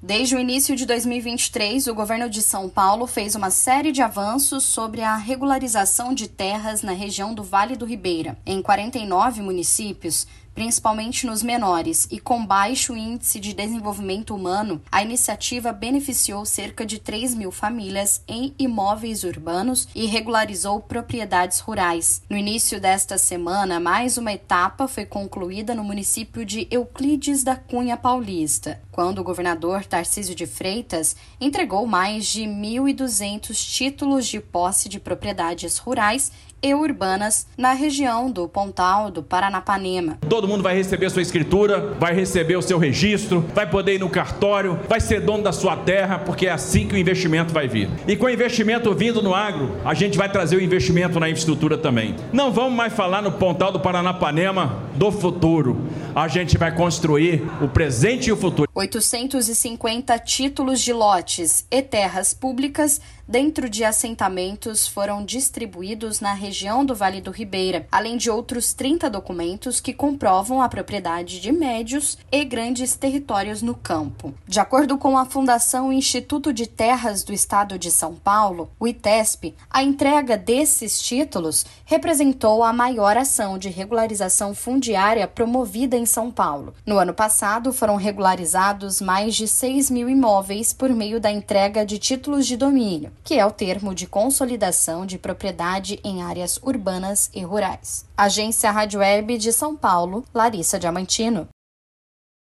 Desde o início de 2023, o governo de São Paulo fez uma série de avanços sobre a regularização de terras na região do Vale do Ribeira. Em 49 municípios, principalmente nos menores e com baixo índice de desenvolvimento humano, a iniciativa beneficiou cerca de 3 mil famílias em imóveis urbanos e regularizou propriedades rurais. No início desta semana, mais uma etapa foi concluída no município de Euclides da Cunha Paulista, quando o governador Tarcísio de Freitas entregou mais de 1.200 títulos de posse de propriedades rurais e urbanas na região do Pontal do Paranapanema. Todo mundo vai receber sua escritura, vai receber o seu registro, vai poder ir no cartório, vai ser dono da sua terra, porque é assim que o investimento vai vir. E com o investimento vindo no agro, a gente vai trazer o investimento na infraestrutura também. Não vamos mais falar no Pontal do Paranapanema do futuro. A gente vai construir o presente e o futuro. 850 títulos de lotes e terras públicas dentro de assentamentos foram distribuídos na região do Vale do Ribeira, além de outros 30 documentos que comprovam a propriedade de médios e grandes territórios no campo. De acordo com a Fundação Instituto de Terras do Estado de São Paulo, o ITESP, a entrega desses títulos representou a maior ação de regularização fundiária promovida em São Paulo. No ano passado, foram regularizados mais de 6 mil imóveis por meio da entrega de títulos de domínio que é o termo de consolidação de propriedade em áreas urbanas e rurais. Agência Rádio Web de São Paulo, Larissa Diamantino.